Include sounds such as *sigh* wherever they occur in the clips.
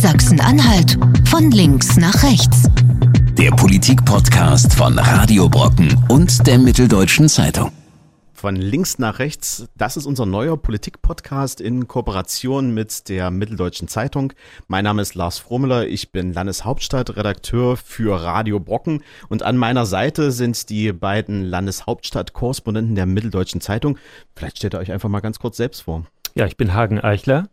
Sachsen-Anhalt von links nach rechts. Der Politik-Podcast von Radio Brocken und der Mitteldeutschen Zeitung. Von links nach rechts, das ist unser neuer Politik-Podcast in Kooperation mit der Mitteldeutschen Zeitung. Mein Name ist Lars Frommeler, ich bin Landeshauptstadtredakteur für Radio Brocken und an meiner Seite sind die beiden Landeshauptstadt-Korrespondenten der Mitteldeutschen Zeitung. Vielleicht stellt ihr euch einfach mal ganz kurz selbst vor. Ja, ich bin Hagen Eichler.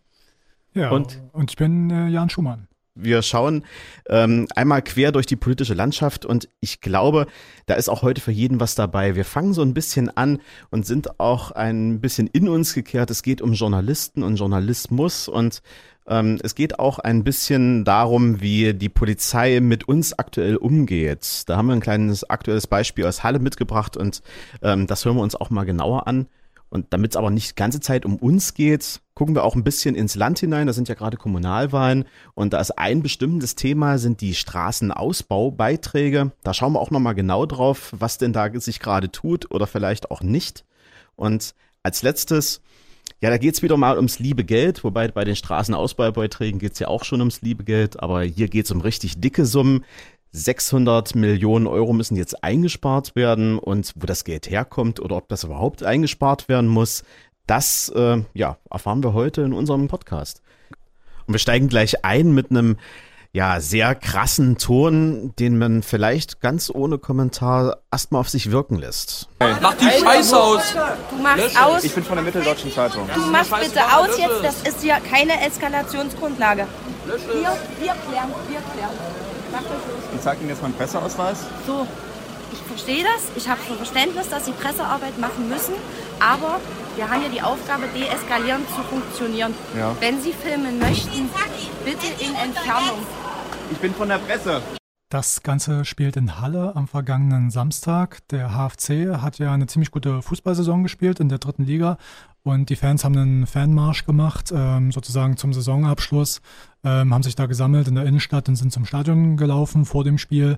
Ja, und, und ich bin äh, Jan Schumann. Wir schauen ähm, einmal quer durch die politische Landschaft und ich glaube, da ist auch heute für jeden was dabei. Wir fangen so ein bisschen an und sind auch ein bisschen in uns gekehrt. Es geht um Journalisten und Journalismus und ähm, es geht auch ein bisschen darum, wie die Polizei mit uns aktuell umgeht. Da haben wir ein kleines aktuelles Beispiel aus Halle mitgebracht und ähm, das hören wir uns auch mal genauer an. Und damit es aber nicht die ganze Zeit um uns geht, gucken wir auch ein bisschen ins Land hinein. Da sind ja gerade Kommunalwahlen und da ist ein bestimmtes Thema, sind die Straßenausbaubeiträge. Da schauen wir auch nochmal genau drauf, was denn da sich gerade tut oder vielleicht auch nicht. Und als letztes, ja, da geht's wieder mal ums liebe Geld, wobei bei den Straßenausbaubeiträgen geht's ja auch schon ums liebe Geld, aber hier geht's um richtig dicke Summen. 600 Millionen Euro müssen jetzt eingespart werden und wo das Geld herkommt oder ob das überhaupt eingespart werden muss, das äh, ja, erfahren wir heute in unserem Podcast. Und wir steigen gleich ein mit einem ja, sehr krassen Ton, den man vielleicht ganz ohne Kommentar erstmal auf sich wirken lässt. Hey. Mach die Scheiße aus! Du machst aus. Ich bin von der Mitteldeutschen Zeitung. Du machst bitte aus jetzt, das ist hier keine Eskalationsgrundlage. Wir, wir klären, wir klären. Ich zeige Ihnen jetzt meinen Presseausweis. So, ich verstehe das. Ich habe Verständnis, dass Sie Pressearbeit machen müssen. Aber wir haben ja die Aufgabe, deeskalierend zu funktionieren. Ja. Wenn Sie filmen möchten, bitte in Entfernung. Ich bin von der Presse. Das Ganze spielt in Halle am vergangenen Samstag. Der HFC hat ja eine ziemlich gute Fußballsaison gespielt in der dritten Liga und die Fans haben einen Fanmarsch gemacht, ähm, sozusagen zum Saisonabschluss, ähm, haben sich da gesammelt in der Innenstadt und sind zum Stadion gelaufen vor dem Spiel.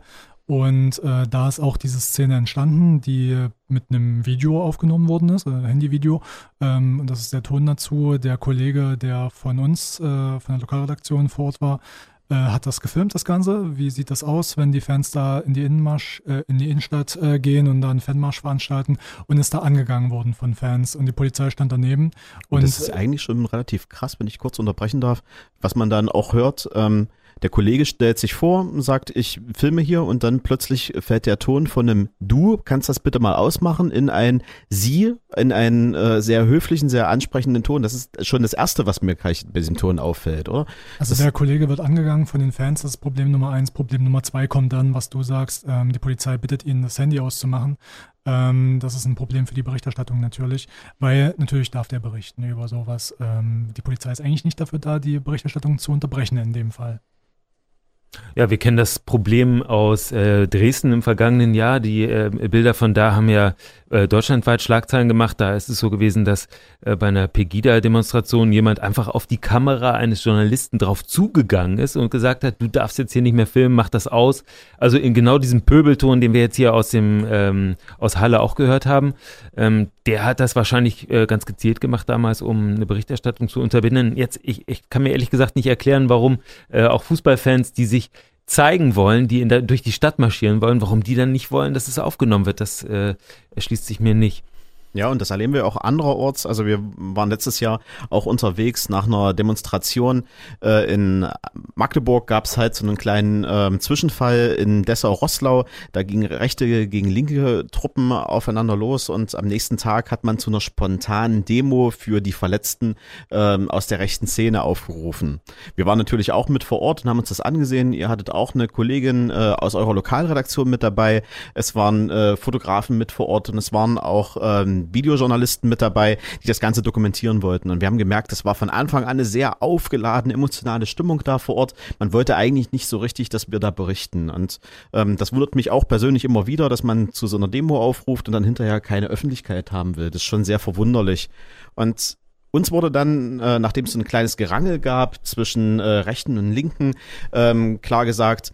Und äh, da ist auch diese Szene entstanden, die mit einem Video aufgenommen worden ist, äh, Handyvideo. Ähm, und das ist der Ton dazu. Der Kollege, der von uns, äh, von der Lokalredaktion vor Ort war, äh, hat das gefilmt, das Ganze. Wie sieht das aus, wenn die Fans da in die Innenmarsch, äh, in die Innenstadt äh, gehen und da einen Fanmarsch veranstalten und ist da angegangen worden von Fans und die Polizei stand daneben. Und, und das ist eigentlich schon relativ krass, wenn ich kurz unterbrechen darf, was man dann auch hört. Ähm, der Kollege stellt sich vor, sagt, ich filme hier und dann plötzlich fällt der Ton von einem Du, kannst das bitte mal ausmachen, in ein Sie, in einen äh, sehr höflichen, sehr ansprechenden Ton. Das ist schon das Erste, was mir bei diesem Ton auffällt, oder? Also das der Kollege wird angegangen von den Fans, das ist Problem Nummer eins. Problem Nummer zwei kommt dann, was du sagst, ähm, die Polizei bittet ihn, das Handy auszumachen. Ähm, das ist ein Problem für die Berichterstattung natürlich, weil natürlich darf der berichten über sowas. Ähm, die Polizei ist eigentlich nicht dafür da, die Berichterstattung zu unterbrechen in dem Fall. Ja, wir kennen das Problem aus äh, Dresden im vergangenen Jahr. Die äh, Bilder von da haben ja äh, deutschlandweit Schlagzeilen gemacht. Da ist es so gewesen, dass äh, bei einer Pegida-Demonstration jemand einfach auf die Kamera eines Journalisten drauf zugegangen ist und gesagt hat, du darfst jetzt hier nicht mehr filmen, mach das aus. Also in genau diesem Pöbelton, den wir jetzt hier aus dem ähm, aus Halle auch gehört haben, ähm, der hat das wahrscheinlich äh, ganz gezielt gemacht damals, um eine Berichterstattung zu unterbinden. Jetzt, ich, ich kann mir ehrlich gesagt nicht erklären, warum äh, auch Fußballfans, die sich zeigen wollen, die in der, durch die Stadt marschieren wollen, warum die dann nicht wollen, dass es aufgenommen wird, das äh, erschließt sich mir nicht. Ja, und das erleben wir auch andererorts. Also wir waren letztes Jahr auch unterwegs nach einer Demonstration äh, in Magdeburg gab es halt so einen kleinen ähm, Zwischenfall in Dessau-Rosslau. Da gingen rechte gegen linke Truppen aufeinander los und am nächsten Tag hat man zu einer spontanen Demo für die Verletzten ähm, aus der rechten Szene aufgerufen. Wir waren natürlich auch mit vor Ort und haben uns das angesehen. Ihr hattet auch eine Kollegin äh, aus eurer Lokalredaktion mit dabei. Es waren äh, Fotografen mit vor Ort und es waren auch ähm, Videojournalisten mit dabei, die das Ganze dokumentieren wollten. Und wir haben gemerkt, es war von Anfang an eine sehr aufgeladene, emotionale Stimmung da vor Ort. Man wollte eigentlich nicht so richtig, dass wir da berichten. Und ähm, das wundert mich auch persönlich immer wieder, dass man zu so einer Demo aufruft und dann hinterher keine Öffentlichkeit haben will. Das ist schon sehr verwunderlich. Und uns wurde dann, äh, nachdem es ein kleines Gerangel gab zwischen äh, Rechten und Linken, ähm, klar gesagt,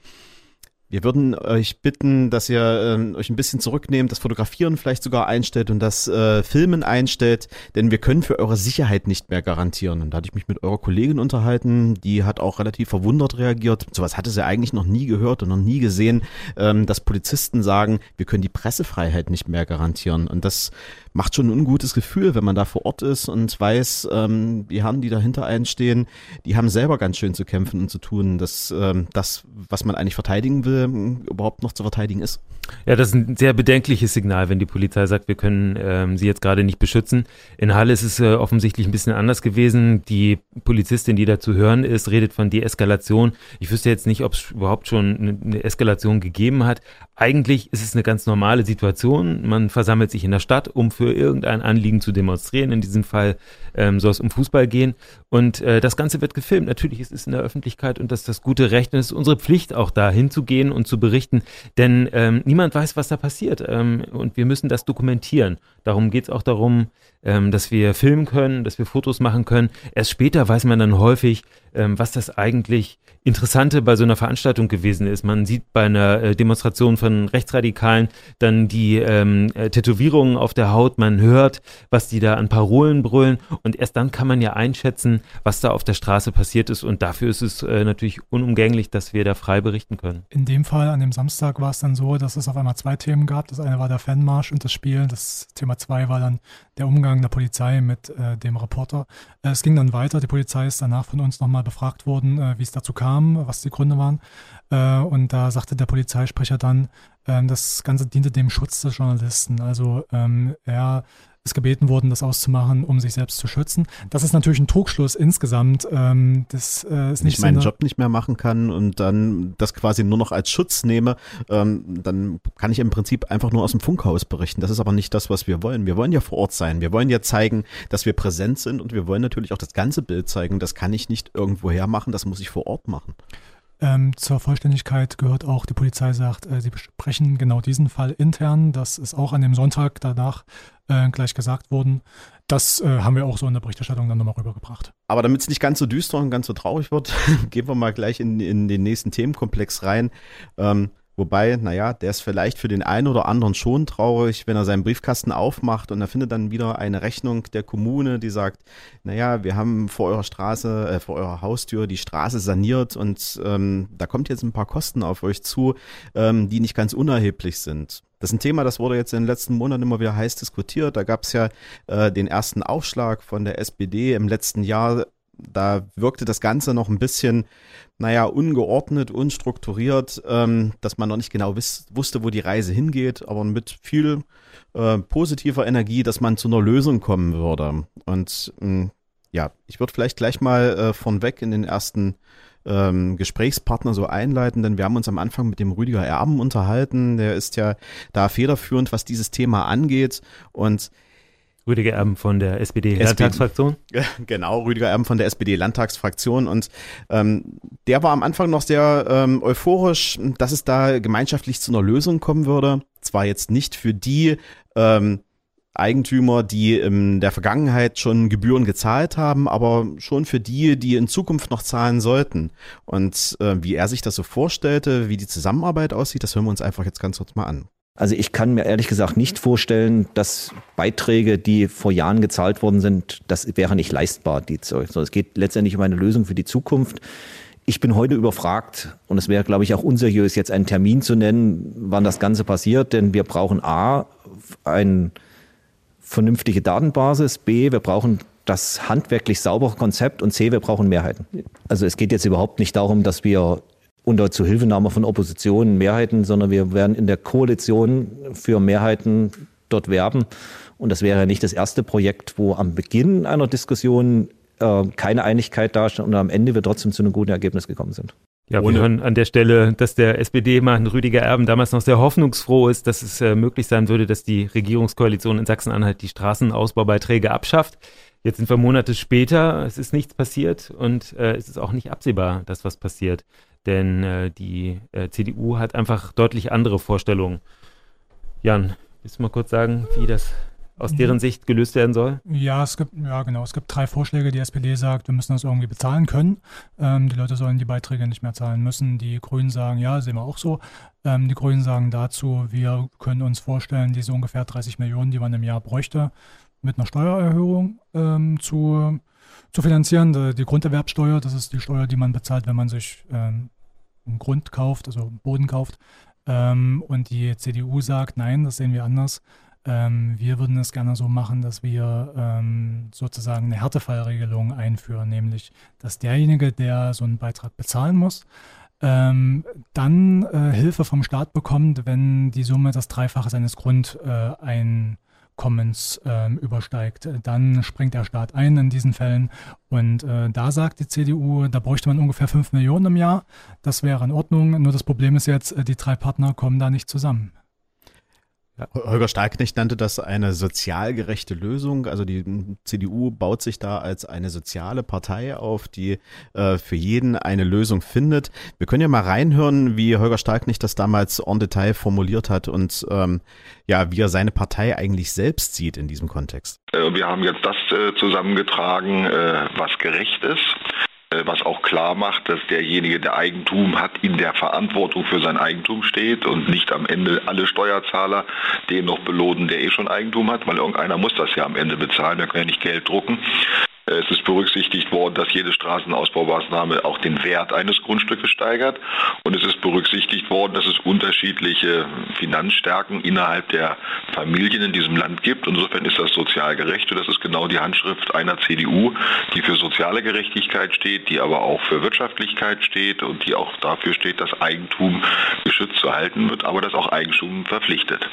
Wir würden euch bitten, dass ihr äh, euch ein bisschen zurücknehmt, das Fotografieren vielleicht sogar einstellt und das äh, Filmen einstellt, denn wir können für eure Sicherheit nicht mehr garantieren. Und da hatte ich mich mit eurer Kollegin unterhalten, die hat auch relativ verwundert reagiert. Sowas hatte sie eigentlich noch nie gehört und noch nie gesehen, ähm, dass Polizisten sagen, wir können die Pressefreiheit nicht mehr garantieren. Und das macht schon ein ungutes Gefühl, wenn man da vor Ort ist und weiß, ähm, die Herren, die dahinter einstehen, die haben selber ganz schön zu kämpfen und zu tun, dass ähm, das, was man eigentlich verteidigen will, überhaupt noch zu verteidigen ist. Ja, das ist ein sehr bedenkliches Signal, wenn die Polizei sagt, wir können ähm, sie jetzt gerade nicht beschützen. In Halle ist es äh, offensichtlich ein bisschen anders gewesen. Die Polizistin, die da zu hören ist, redet von Deeskalation. Ich wüsste jetzt nicht, ob es überhaupt schon eine Eskalation gegeben hat. Eigentlich ist es eine ganz normale Situation. Man versammelt sich in der Stadt, um für irgendein Anliegen zu demonstrieren. In diesem Fall ähm, soll es um Fußball gehen. Und äh, das Ganze wird gefilmt. Natürlich ist es in der Öffentlichkeit und das ist das gute Recht und es ist unsere Pflicht, auch da hinzugehen und zu berichten. Denn ähm, niemand weiß, was da passiert. Ähm, und wir müssen das dokumentieren. Darum geht es auch darum, ähm, dass wir filmen können, dass wir Fotos machen können. Erst später weiß man dann häufig, ähm, was das eigentlich Interessante bei so einer Veranstaltung gewesen ist. Man sieht bei einer äh, Demonstration von Rechtsradikalen dann die ähm, äh, Tätowierungen auf der Haut, man hört, was die da an Parolen brüllen und erst dann kann man ja einschätzen, was da auf der Straße passiert ist und dafür ist es äh, natürlich unumgänglich, dass wir da frei berichten können. In dem Fall, an dem Samstag war es dann so, dass es auf einmal zwei Themen gab. Das eine war der Fanmarsch und das Spiel. Das Thema zwei war dann der Umgang der Polizei mit äh, dem Reporter. Äh, es ging dann weiter. Die Polizei ist danach von uns nochmal befragt worden, äh, wie es dazu kam, was die Gründe waren. Äh, und da sagte der Polizeisprecher dann, ähm, das Ganze diente dem Schutz des Journalisten. Also ähm, er ist gebeten worden, das auszumachen, um sich selbst zu schützen. Das ist natürlich ein Trugschluss insgesamt. Ähm, das äh, ist nicht ich meinen so Job nicht mehr machen kann und dann das quasi nur noch als Schutz nehme, ähm, dann kann ich im Prinzip einfach nur aus dem Funkhaus berichten. Das ist aber nicht das, was wir wollen. Wir wollen ja vor Ort sein. Wir wollen ja zeigen, dass wir präsent sind und wir wollen natürlich auch das ganze Bild zeigen. Das kann ich nicht irgendwoher machen, das muss ich vor Ort machen. Ähm, zur Vollständigkeit gehört auch, die Polizei sagt, äh, sie besprechen genau diesen Fall intern. Das ist auch an dem Sonntag danach äh, gleich gesagt worden. Das äh, haben wir auch so in der Berichterstattung dann nochmal rübergebracht. Aber damit es nicht ganz so düster und ganz so traurig wird, *laughs* gehen wir mal gleich in, in den nächsten Themenkomplex rein. Ähm, Wobei, naja, der ist vielleicht für den einen oder anderen schon traurig, wenn er seinen Briefkasten aufmacht und er findet dann wieder eine Rechnung der Kommune, die sagt, naja, wir haben vor eurer Straße, äh, vor eurer Haustür die Straße saniert und ähm, da kommt jetzt ein paar Kosten auf euch zu, ähm, die nicht ganz unerheblich sind. Das ist ein Thema, das wurde jetzt in den letzten Monaten immer wieder heiß diskutiert. Da gab es ja äh, den ersten Aufschlag von der SPD im letzten Jahr da wirkte das Ganze noch ein bisschen, naja, ungeordnet, unstrukturiert, ähm, dass man noch nicht genau wiss, wusste, wo die Reise hingeht, aber mit viel äh, positiver Energie, dass man zu einer Lösung kommen würde. Und ähm, ja, ich würde vielleicht gleich mal äh, von in den ersten ähm, Gesprächspartner so einleiten, denn wir haben uns am Anfang mit dem Rüdiger Erben unterhalten. Der ist ja da federführend, was dieses Thema angeht. Und Rüdiger Erben von der SPD-Landtagsfraktion. *laughs* Genau, Rüdiger Erben von der SPD-Landtagsfraktion. Und ähm, der war am Anfang noch sehr ähm, euphorisch, dass es da gemeinschaftlich zu einer Lösung kommen würde. Zwar jetzt nicht für die ähm, Eigentümer, die in der Vergangenheit schon Gebühren gezahlt haben, aber schon für die, die in Zukunft noch zahlen sollten. Und äh, wie er sich das so vorstellte, wie die Zusammenarbeit aussieht, das hören wir uns einfach jetzt ganz kurz mal an. Also ich kann mir ehrlich gesagt nicht vorstellen, dass Beiträge, die vor Jahren gezahlt worden sind, das wäre nicht leistbar. Die Zeug. So, es geht letztendlich um eine Lösung für die Zukunft. Ich bin heute überfragt und es wäre, glaube ich, auch unseriös, jetzt einen Termin zu nennen, wann das Ganze passiert, denn wir brauchen A, eine vernünftige Datenbasis, B, wir brauchen das handwerklich saubere Konzept und C, wir brauchen Mehrheiten. Also es geht jetzt überhaupt nicht darum, dass wir unter Zuhilfenahme von Opposition Mehrheiten, sondern wir werden in der Koalition für Mehrheiten dort werben. Und das wäre nicht das erste Projekt, wo am Beginn einer Diskussion äh, keine Einigkeit dasteht und am Ende wir trotzdem zu einem guten Ergebnis gekommen sind. Ja, wir hören an der Stelle, dass der SPD-Mann Rüdiger Erben damals noch sehr hoffnungsfroh ist, dass es äh, möglich sein würde, dass die Regierungskoalition in Sachsen-Anhalt die Straßenausbaubeiträge abschafft. Jetzt sind wir Monate später, es ist nichts passiert und äh, es ist auch nicht absehbar, dass was passiert. Denn äh, die äh, CDU hat einfach deutlich andere Vorstellungen. Jan, willst du mal kurz sagen, wie das aus deren Sicht gelöst werden soll? Ja, es gibt, ja genau, es gibt drei Vorschläge. Die SPD sagt, wir müssen das irgendwie bezahlen können. Ähm, die Leute sollen die Beiträge nicht mehr zahlen müssen. Die Grünen sagen, ja, sehen wir auch so. Ähm, die Grünen sagen dazu, wir können uns vorstellen, diese ungefähr 30 Millionen, die man im Jahr bräuchte, mit einer Steuererhöhung ähm, zu, zu finanzieren. Die, die Grunderwerbsteuer, das ist die Steuer, die man bezahlt, wenn man sich ähm, einen Grund kauft, also Boden kauft. Ähm, und die CDU sagt, nein, das sehen wir anders. Ähm, wir würden es gerne so machen, dass wir ähm, sozusagen eine Härtefallregelung einführen, nämlich dass derjenige, der so einen Beitrag bezahlen muss, ähm, dann äh, Hilfe vom Staat bekommt, wenn die Summe das Dreifache seines Grundeinkommens äh, übersteigt. Dann springt der Staat ein in diesen Fällen. Und äh, da sagt die CDU, da bräuchte man ungefähr 5 Millionen im Jahr. Das wäre in Ordnung. Nur das Problem ist jetzt, äh, die drei Partner kommen da nicht zusammen. Ja. Holger Starknecht nannte das eine sozial gerechte Lösung. Also die CDU baut sich da als eine soziale Partei auf, die äh, für jeden eine Lösung findet. Wir können ja mal reinhören, wie Holger Starknecht das damals en Detail formuliert hat und ähm, ja, wie er seine Partei eigentlich selbst sieht in diesem Kontext. Äh, wir haben jetzt das äh, zusammengetragen, äh, was gerecht ist was auch klar macht, dass derjenige, der Eigentum hat, in der Verantwortung für sein Eigentum steht und nicht am Ende alle Steuerzahler den noch belohnen, der eh schon Eigentum hat, weil irgendeiner muss das ja am Ende bezahlen, der kann ja nicht Geld drucken. Es ist berücksichtigt worden, dass jede Straßenausbaumaßnahme auch den Wert eines Grundstückes steigert. Und es ist berücksichtigt worden, dass es unterschiedliche Finanzstärken innerhalb der Familien in diesem Land gibt. Insofern ist das sozial gerecht. Und das ist genau die Handschrift einer CDU, die für soziale Gerechtigkeit steht, die aber auch für Wirtschaftlichkeit steht und die auch dafür steht, dass Eigentum geschützt zu halten wird, aber dass auch Eigentum verpflichtet.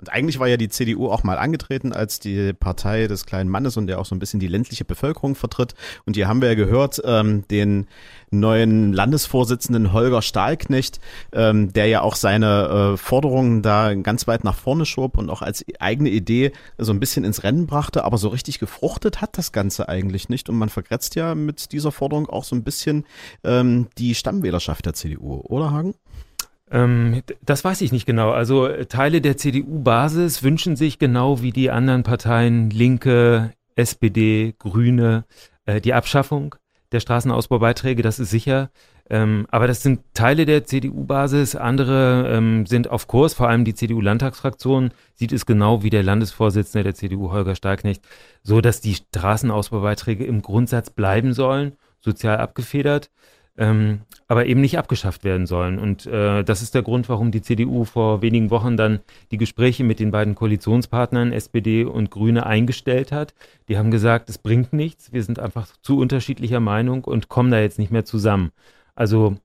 Und eigentlich war ja die CDU auch mal angetreten als die Partei des kleinen Mannes und der auch so ein bisschen die ländliche Bevölkerung vertritt. Und hier haben wir ja gehört, ähm, den neuen Landesvorsitzenden Holger Stahlknecht, ähm, der ja auch seine äh, Forderungen da ganz weit nach vorne schob und auch als eigene Idee so ein bisschen ins Rennen brachte, aber so richtig gefruchtet hat das Ganze eigentlich nicht. Und man vergrätzt ja mit dieser Forderung auch so ein bisschen ähm, die Stammwählerschaft der CDU, oder Hagen? Ähm, das weiß ich nicht genau. Also äh, Teile der CDU-Basis wünschen sich genau wie die anderen Parteien Linke, SPD, Grüne äh, die Abschaffung der Straßenausbaubeiträge, das ist sicher. Ähm, aber das sind Teile der CDU-Basis, andere ähm, sind auf Kurs, vor allem die CDU-Landtagsfraktion sieht es genau wie der Landesvorsitzende der CDU, Holger Starknecht, so dass die Straßenausbaubeiträge im Grundsatz bleiben sollen, sozial abgefedert ähm, aber eben nicht abgeschafft werden sollen. Und äh, das ist der Grund, warum die CDU vor wenigen Wochen dann die Gespräche mit den beiden Koalitionspartnern SPD und Grüne eingestellt hat. Die haben gesagt, es bringt nichts, wir sind einfach zu unterschiedlicher Meinung und kommen da jetzt nicht mehr zusammen. Also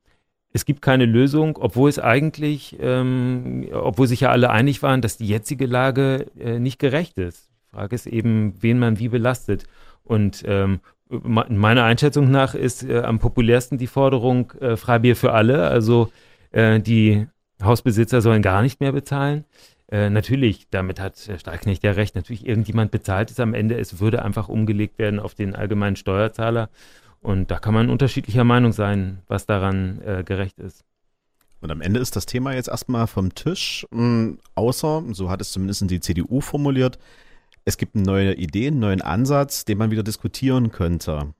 es gibt keine Lösung, obwohl es eigentlich, ähm, obwohl sich ja alle einig waren, dass die jetzige Lage äh, nicht gerecht ist. Die Frage ist eben, wen man wie belastet. Und ähm, meiner Einschätzung nach ist äh, am populärsten die Forderung äh, Freibier für alle. Also äh, die Hausbesitzer sollen gar nicht mehr bezahlen. Äh, natürlich, damit hat Herr Starknecht ja recht, natürlich irgendjemand bezahlt es am Ende. Es würde einfach umgelegt werden auf den allgemeinen Steuerzahler. Und da kann man unterschiedlicher Meinung sein, was daran äh, gerecht ist. Und am Ende ist das Thema jetzt erstmal vom Tisch, mh, hm, außer, so hat es zumindest die CDU formuliert, es gibt eine neue Idee, einen neuen Ansatz, den man wieder diskutieren könnte.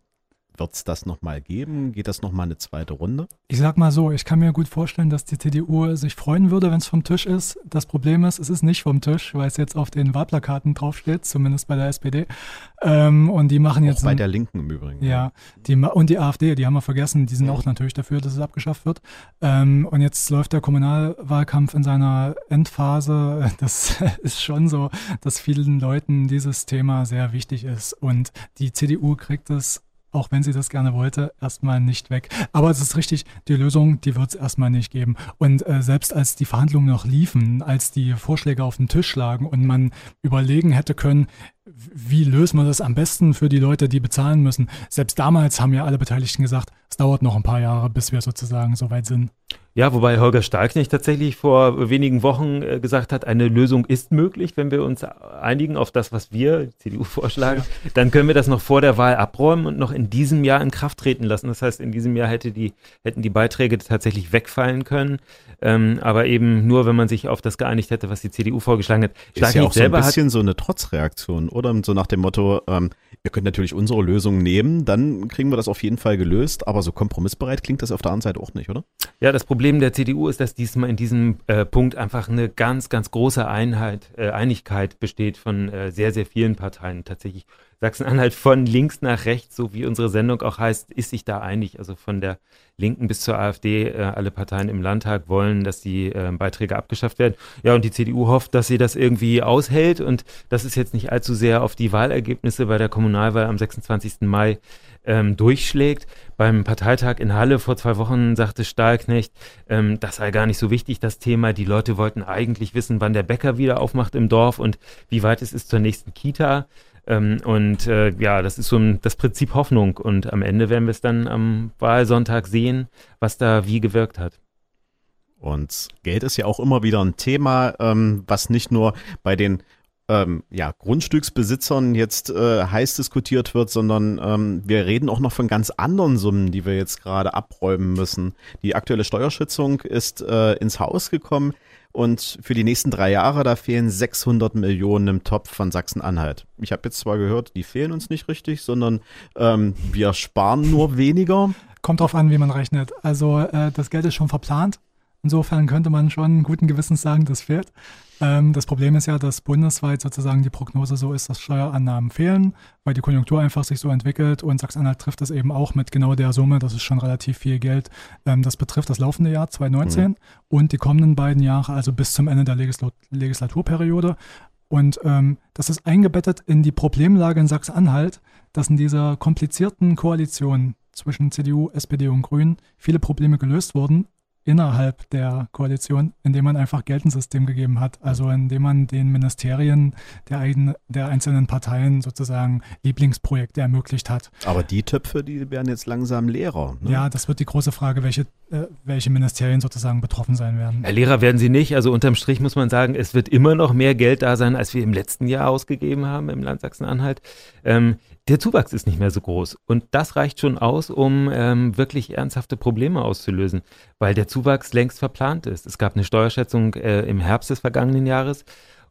Wird es das nochmal geben? Geht das nochmal eine zweite Runde? Ich sag mal so, ich kann mir gut vorstellen, dass die CDU sich freuen würde, wenn es vom Tisch ist. Das Problem ist, es ist nicht vom Tisch, weil es jetzt auf den Wahlplakaten draufsteht, zumindest bei der SPD. Ähm, und die machen jetzt. Auch bei der Linken im Übrigen. Ja, die, und die AfD, die haben wir vergessen, die sind auch natürlich dafür, dass es abgeschafft wird. Ähm, und jetzt läuft der Kommunalwahlkampf in seiner Endphase. *laughs* Das ist schon so, dass vielen Leuten dieses Thema sehr wichtig ist. Und die CDU kriegt es auch wenn sie das gerne wollte, erstmal nicht weg. Aber es ist richtig, die Lösung, die wird es erstmal nicht geben. Und äh, selbst als die Verhandlungen noch liefen, als die Vorschläge auf den Tisch lagen und man überlegen hätte können, wie lösen wir das am besten für die Leute, die bezahlen müssen, selbst damals haben ja alle Beteiligten gesagt, es dauert noch ein paar Jahre, bis wir sozusagen so weit sind. Ja, wobei Holger Stahlknecht tatsächlich vor wenigen Wochen äh, gesagt hat, eine Lösung ist möglich, wenn wir uns einigen auf das, was wir, CDU, vorschlagen. Ja. Dann können wir das noch vor der Wahl abräumen und noch in diesem Jahr in Kraft treten lassen. Das heißt, in diesem Jahr hätte die, hätten die Beiträge tatsächlich wegfallen können. Ähm, aber eben nur, wenn man sich auf das geeinigt hätte, was die CDU vorgeschlagen hat. Ist ja auch so ein bisschen so eine Trotzreaktion, oder? So nach dem Motto, ähm, ihr könnt natürlich unsere Lösung nehmen, dann kriegen wir das auf jeden Fall gelöst, aber so kompromissbereit klingt das auf der anderen Seite auch nicht, oder? Ja, das Problem der CDU ist, dass diesmal in diesem äh, Punkt einfach eine ganz, ganz große Einheit, äh, Einigkeit besteht von äh, sehr, sehr vielen Parteien. Tatsächlich Sachsen-Anhalt von links nach rechts, so wie unsere Sendung auch heißt, ist sich da einig. Also von der Linken bis zur AfD, äh, alle Parteien im Landtag wollen, dass die äh, Beiträge abgeschafft werden. Ja, und die CDU hofft, dass sie das irgendwie aushält und dass es jetzt nicht allzu sehr auf die Wahlergebnisse bei der Kommunalwahl am 26. Mai ähm, durchschlägt. Beim Parteitag in Halle vor zwei Wochen sagte Stahlknecht, ähm, das sei gar nicht so wichtig, das Thema. Die Leute wollten eigentlich wissen, wann der Bäcker wieder aufmacht im Dorf und wie weit es ist zur nächsten Kita. Ähm, und äh, ja, das ist so ein, das Prinzip Hoffnung. Und am Ende werden wir es dann am Wahlsonntag sehen, was da wie gewirkt hat. Und Geld ist ja auch immer wieder ein Thema, ähm, was nicht nur bei den ähm, ja, Grundstücksbesitzern jetzt äh, heiß diskutiert wird, sondern ähm, wir reden auch noch von ganz anderen Summen, die wir jetzt gerade abräumen müssen. Die aktuelle Steuerschützung ist äh, ins Haus gekommen. Und für die nächsten drei Jahre, da fehlen 600 Millionen im Topf von Sachsen-Anhalt. Ich habe jetzt zwar gehört, die fehlen uns nicht richtig, sondern ähm, wir sparen nur weniger. Kommt drauf an, wie man rechnet. Also äh, das Geld ist schon verplant. Insofern könnte man schon guten Gewissens sagen, das fehlt. Ähm, das Problem ist ja, dass bundesweit sozusagen die Prognose so ist, dass Steuerannahmen fehlen, weil die Konjunktur einfach sich so entwickelt und Sachsen-Anhalt trifft es eben auch mit genau der Summe, das ist schon relativ viel Geld. Ähm, das betrifft das laufende Jahr 2019 mhm. und die kommenden beiden Jahre, also bis zum Ende der Legisl Legislaturperiode. Und ähm, das ist eingebettet in die Problemlage in Sachsen-Anhalt, dass in dieser komplizierten Koalition zwischen CDU, SPD und Grünen viele Probleme gelöst wurden, innerhalb der Koalition, indem man einfach Geldensystem gegeben hat. Also indem man den Ministerien der, eigenen, der einzelnen Parteien sozusagen Lieblingsprojekte ermöglicht hat. Aber die Töpfe, die werden jetzt langsam leerer. Ne? Ja, das wird die große Frage, welche, äh, welche Ministerien sozusagen betroffen sein werden. Ja, Lehrer werden sie nicht. Also unterm Strich muss man sagen, es wird immer noch mehr Geld da sein, als wir im letzten Jahr ausgegeben haben im Land Sachsen-Anhalt. Ähm, der Zuwachs ist nicht mehr so groß. Und das reicht schon aus, um ähm, wirklich ernsthafte Probleme auszulösen, weil der Zuwachs längst verplant ist. Es gab eine Steuerschätzung äh, im Herbst des vergangenen Jahres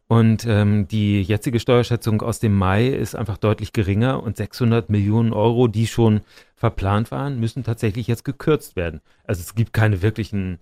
und ähm, die jetzige Steuerschätzung aus dem Mai ist einfach deutlich geringer und 600 Millionen Euro, die schon verplant waren, müssen tatsächlich jetzt gekürzt werden. Also es gibt keine wirklichen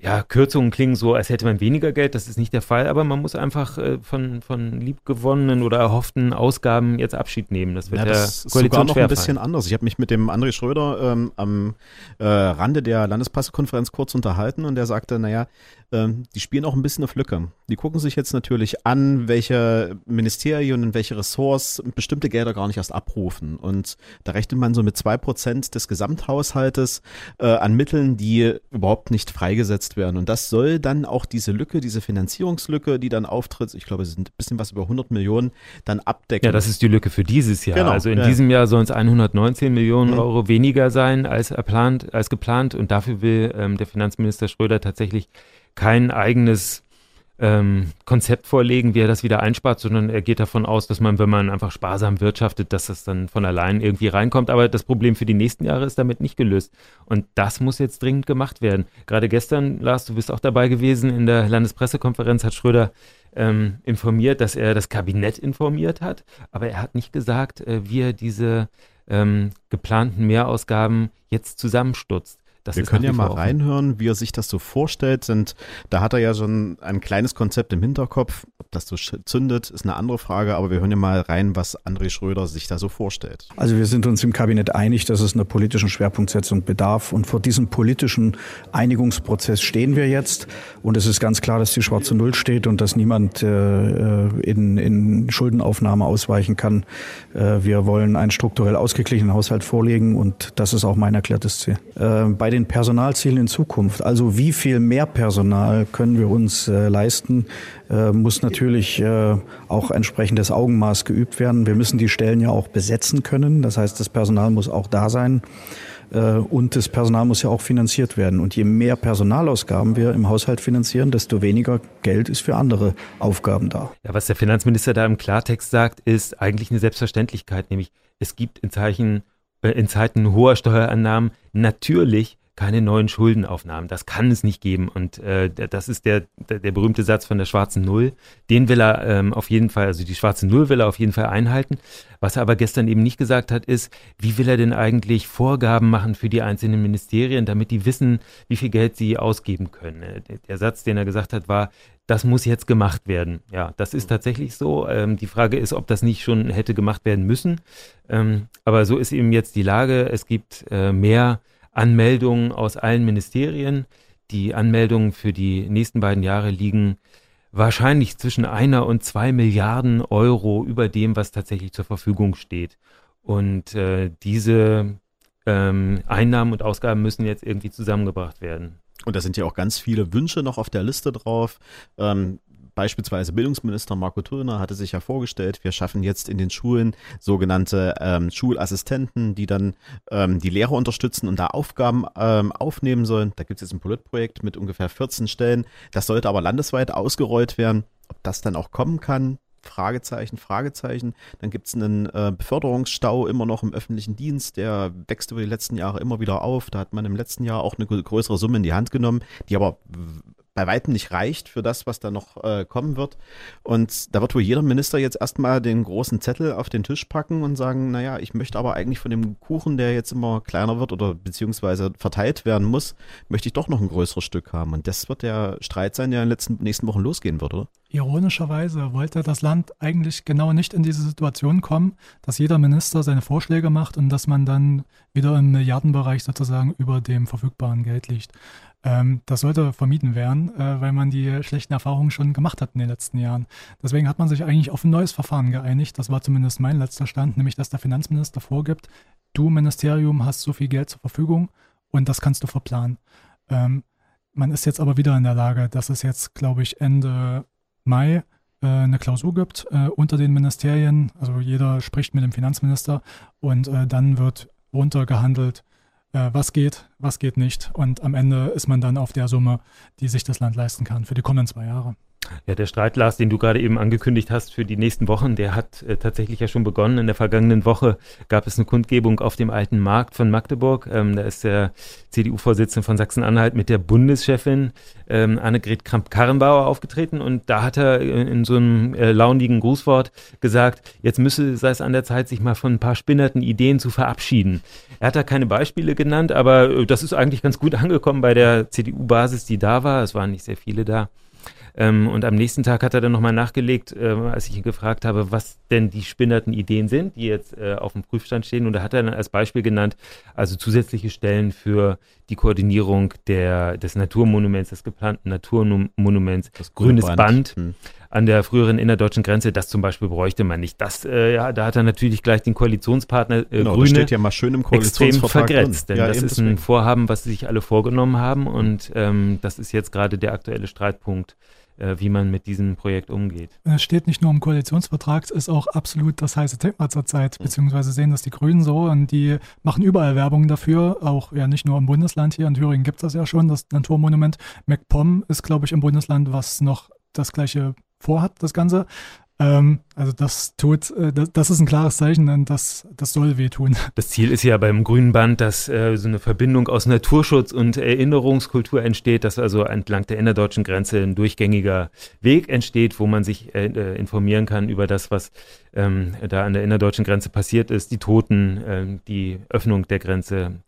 ja, Kürzungen klingen so, als hätte man weniger Geld. Das ist nicht der Fall, aber man muss einfach äh, von, von liebgewonnenen oder erhofften Ausgaben jetzt Abschied nehmen. Das wird ja, das der ist sogar noch ein bisschen anders. Ich habe mich mit dem André Schröder ähm, am äh, Rande der Landespressekonferenz kurz unterhalten und der sagte, naja, ähm, die spielen auch ein bisschen auf Lücke. Die gucken sich jetzt natürlich an, welche Ministerien und welche Ressorts bestimmte Gelder gar nicht erst abrufen. Und da rechnet man so mit zwei Prozent des Gesamthaushaltes äh, an Mitteln, die überhaupt nicht freigesetzt werden. Und das soll dann auch diese Lücke, diese Finanzierungslücke, die dann auftritt, ich glaube, es sind ein bisschen was über 100 Millionen, dann abdecken. Ja, das ist die Lücke für dieses Jahr. Genau, also in ja. diesem Jahr sollen es 119 Millionen mhm. Euro weniger sein als, erplant, als geplant. Und dafür will ähm, der Finanzminister Schröder tatsächlich kein eigenes ähm, Konzept vorlegen, wie er das wieder einspart, sondern er geht davon aus, dass man, wenn man einfach sparsam wirtschaftet, dass das dann von allein irgendwie reinkommt. Aber das Problem für die nächsten Jahre ist damit nicht gelöst. Und das muss jetzt dringend gemacht werden. Gerade gestern, Lars, du bist auch dabei gewesen, in der Landespressekonferenz hat Schröder ähm, informiert, dass er das Kabinett informiert hat. Aber er hat nicht gesagt, äh, wie er diese ähm, geplanten Mehrausgaben jetzt zusammenstutzt. Das Wir können ja mal reinhören, wie er sich das so vorstellt. Und da hat er ja schon ein kleines Konzept im Hinterkopf. Ob das so zündet, ist eine andere Frage. Aber wir hören ja mal rein, was André Schröder sich da so vorstellt. Also wir sind uns im Kabinett einig, dass es einer politischen Schwerpunktsetzung bedarf. Und vor diesem politischen Einigungsprozess stehen wir jetzt. Und es ist ganz klar, dass die schwarze Null steht und dass niemand äh, in, in Schuldenaufnahme ausweichen kann. Äh, wir wollen einen strukturell ausgeglichenen Haushalt vorlegen und das ist auch mein erklärtes Ziel. Äh, bei den Personalzielen in Zukunft, also wie viel mehr Personal können wir uns äh, leisten, äh, muss natürlich äh, auch entsprechendes Augenmaß geübt werden. Wir müssen die Stellen ja auch besetzen können. Das heißt, das Personal muss auch da sein. Äh, und das Personal muss ja auch finanziert werden. Und je mehr Personalausgaben wir im Haushalt finanzieren, desto weniger Geld ist für andere Aufgaben da. Ja, was der Finanzminister da im Klartext sagt, ist eigentlich eine Selbstverständlichkeit, nämlich es gibt in, Zeichen, äh, in Zeiten hoher Steuerannahmen natürlich keine neuen Schuldenaufnahmen. Das kann es nicht geben. Und äh, das ist der, der, der, berühmte Satz von der schwarzen Null. Den will er ähm, auf jeden Fall, also die schwarze Null will er auf jeden Fall einhalten. Was er aber gestern eben nicht gesagt hat, ist, wie will er denn eigentlich Vorgaben machen für die einzelnen Ministerien, damit die wissen, wie viel Geld sie ausgeben können. Äh, der, der Satz, den er gesagt hat, war, das muss jetzt gemacht werden. Ja, das ist tatsächlich so. Ähm, die Frage ist, ob das nicht schon hätte gemacht werden müssen. Ähm, aber so ist eben jetzt die Lage. Es gibt äh, mehr Anmeldungen aus allen Ministerien. Die Anmeldungen für die nächsten beiden Jahre liegen wahrscheinlich zwischen einer und zwei Milliarden Euro über dem, was tatsächlich zur Verfügung steht. Und äh, diese ähm, Einnahmen und Ausgaben müssen jetzt irgendwie zusammengebracht werden. Und da sind ja auch ganz viele Wünsche noch auf der Liste drauf. Ähm, Beispielsweise Bildungsminister Marco Turner hatte sich ja vorgestellt, wir schaffen jetzt in den Schulen sogenannte ähm, Schulassistenten, die dann ähm, die Lehrer unterstützen und da Aufgaben ähm, aufnehmen sollen. Da gibt es jetzt ein Pilotprojekt mit ungefähr 14 Stellen. Das sollte aber landesweit ausgerollt werden. Ob das dann auch kommen kann, Fragezeichen, Fragezeichen. Dann gibt es einen äh, Beförderungsstau immer noch im öffentlichen Dienst, der wächst über die letzten Jahre immer wieder auf. Da hat man im letzten Jahr auch eine größere Summe in die Hand genommen, die aber bei weitem nicht reicht für das, was da noch äh, kommen wird. Und da wird wohl jeder Minister jetzt erstmal den großen Zettel auf den Tisch packen und sagen, naja, ich möchte aber eigentlich von dem Kuchen, der jetzt immer kleiner wird oder beziehungsweise verteilt werden muss, möchte ich doch noch ein größeres Stück haben. Und das wird der Streit sein, der in den letzten, nächsten Wochen losgehen wird, oder? Ironischerweise wollte das Land eigentlich genau nicht in diese Situation kommen, dass jeder Minister seine Vorschläge macht und dass man dann wieder im Milliardenbereich sozusagen über dem verfügbaren Geld liegt. Ähm, das sollte vermieden werden, äh, weil man die schlechten Erfahrungen schon gemacht hat in den letzten Jahren. Deswegen hat man sich eigentlich auf ein neues Verfahren geeinigt. Das war zumindest mein letzter Stand, nämlich dass der Finanzminister vorgibt, du Ministerium hast so viel Geld zur Verfügung und das kannst du verplanen. Ähm, man ist jetzt aber wieder in der Lage, dass es jetzt, glaube ich, Ende Mai äh, eine Klausur gibt äh, unter den Ministerien. Also jeder spricht mit dem Finanzminister und dann wird runtergehandelt, äh, was geht, was geht nicht. Und am Ende ist man dann auf der Summe, die sich das Land leisten kann für die kommenden zwei Jahre. Ja, der Streit, Lars, den du gerade eben angekündigt hast für die nächsten Wochen, der hat äh, tatsächlich ja schon begonnen. In der vergangenen Woche gab es eine Kundgebung auf dem alten Markt von Magdeburg. Ähm, da ist der CDU-Vorsitzende von Sachsen-Anhalt mit der Bundeschefin ähm, Annegret Kramp-Karrenbauer aufgetreten und da hat er in, in so einem äh, launigen Grußwort gesagt, jetzt müsse sei es an der Zeit, sich mal von ein paar spinnerten Ideen zu verabschieden. Er hat da keine Beispiele genannt, aber äh, das ist eigentlich ganz gut *laughs* angekommen bei der CDU-Basis, die da war. Es waren nicht sehr viele da. Ähm, und am nächsten Tag hat er dann nochmal nachgelegt, äh, als ich ihn gefragt habe, was denn die spinnerten Ideen sind, die jetzt äh, auf dem Prüfstand stehen. Und da hat er dann als Beispiel genannt, also zusätzliche Stellen für die Koordinierung der, des Naturmonuments, des geplanten Naturmonuments, das grünes Band. Band hm. an der früheren innerdeutschen Grenze, das zum Beispiel bräuchte man nicht. Das, äh, ja, da hat er natürlich gleich den Koalitionspartner äh, genau, Grüne das steht ja mal schön im Koalitionsvertrag extrem vergrätzt, denn ja, das ist ein Vorhaben, was sie sich alle vorgenommen haben und ähm, das ist jetzt gerade der aktuelle Streitpunkt wie man mit diesem Projekt umgeht. Es steht nicht nur im Koalitionsvertrag, es ist auch absolut das heiße Thema zurzeit, mhm. beziehungsweise sehen das die Grünen so und die machen überall Werbung dafür, auch ja nicht nur im Bundesland hier, in Thüringen gibt es das ja schon, das Naturmonument. MacPom ist, glaube ich, im Bundesland, was noch das gleiche vorhat, das Ganze. Ähm, also das tut, äh, das, das, ist ein klares Zeichen, denn das, das soll wehtun. *laughs* Das Ziel ist ja beim Grünen Band, dass äh, so eine Verbindung aus Naturschutz und Erinnerungskultur entsteht, dass also entlang der innerdeutschen Grenze ein durchgängiger Weg entsteht, wo man sich äh, äh informieren kann über das, was ähm, da an der innerdeutschen Grenze passiert ist, die Toten, äh, die Öffnung der Grenze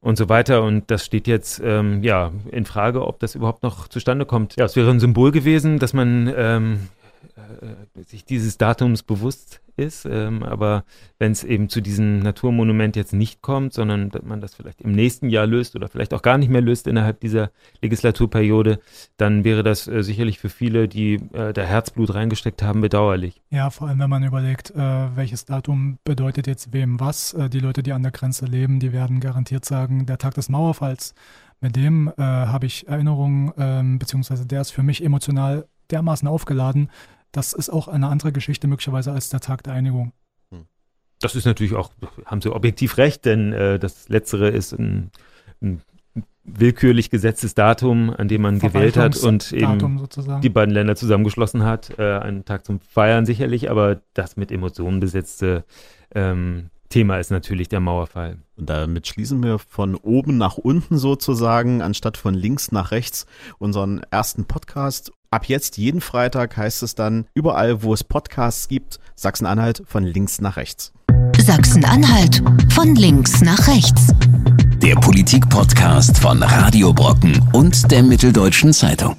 und so weiter. Und das steht jetzt ähm, ja in Frage, ob das überhaupt noch zustande kommt. Ja, es wäre ein Symbol gewesen, dass man ähm, äh, sich dieses Datums bewusst ist. Ähm, aber wenn es eben zu diesem Naturmonument jetzt nicht kommt, sondern man das vielleicht im nächsten Jahr löst oder vielleicht auch gar nicht mehr löst innerhalb dieser Legislaturperiode, dann wäre das äh, sicherlich für viele, die äh, da Herzblut reingesteckt haben, bedauerlich. Ja, vor allem wenn man überlegt, äh, welches Datum bedeutet jetzt wem was. Äh, die Leute, die an der Grenze leben, die werden garantiert sagen, der Tag des Mauerfalls. Mit dem äh, habe ich Erinnerungen, ähm, beziehungsweise der ist für mich emotional dermaßen aufgeladen, das ist auch eine andere Geschichte möglicherweise als der Tag der Einigung. Hm. das ist natürlich auch, haben Sie objektiv recht, denn äh, das Letztere ist ein, ein willkürlich gesetztes Datum, an dem man gewählt hat und eben sozusagen. die beiden Länder zusammengeschlossen hat. Äh, einen Tag zum Feiern sicherlich, aber das mit Emotionen besetzte ähm, Thema ist natürlich der Mauerfall. Und damit schließen wir von oben nach unten sozusagen, anstatt von links nach rechts, unseren ersten Podcast. Ab jetzt jeden Freitag heißt es dann überall, wo es Podcasts gibt, Sachsen-Anhalt von links nach rechts. Sachsen-Anhalt von links nach rechts. Der Politik-Podcast von Radio Brocken und der Mitteldeutschen Zeitung.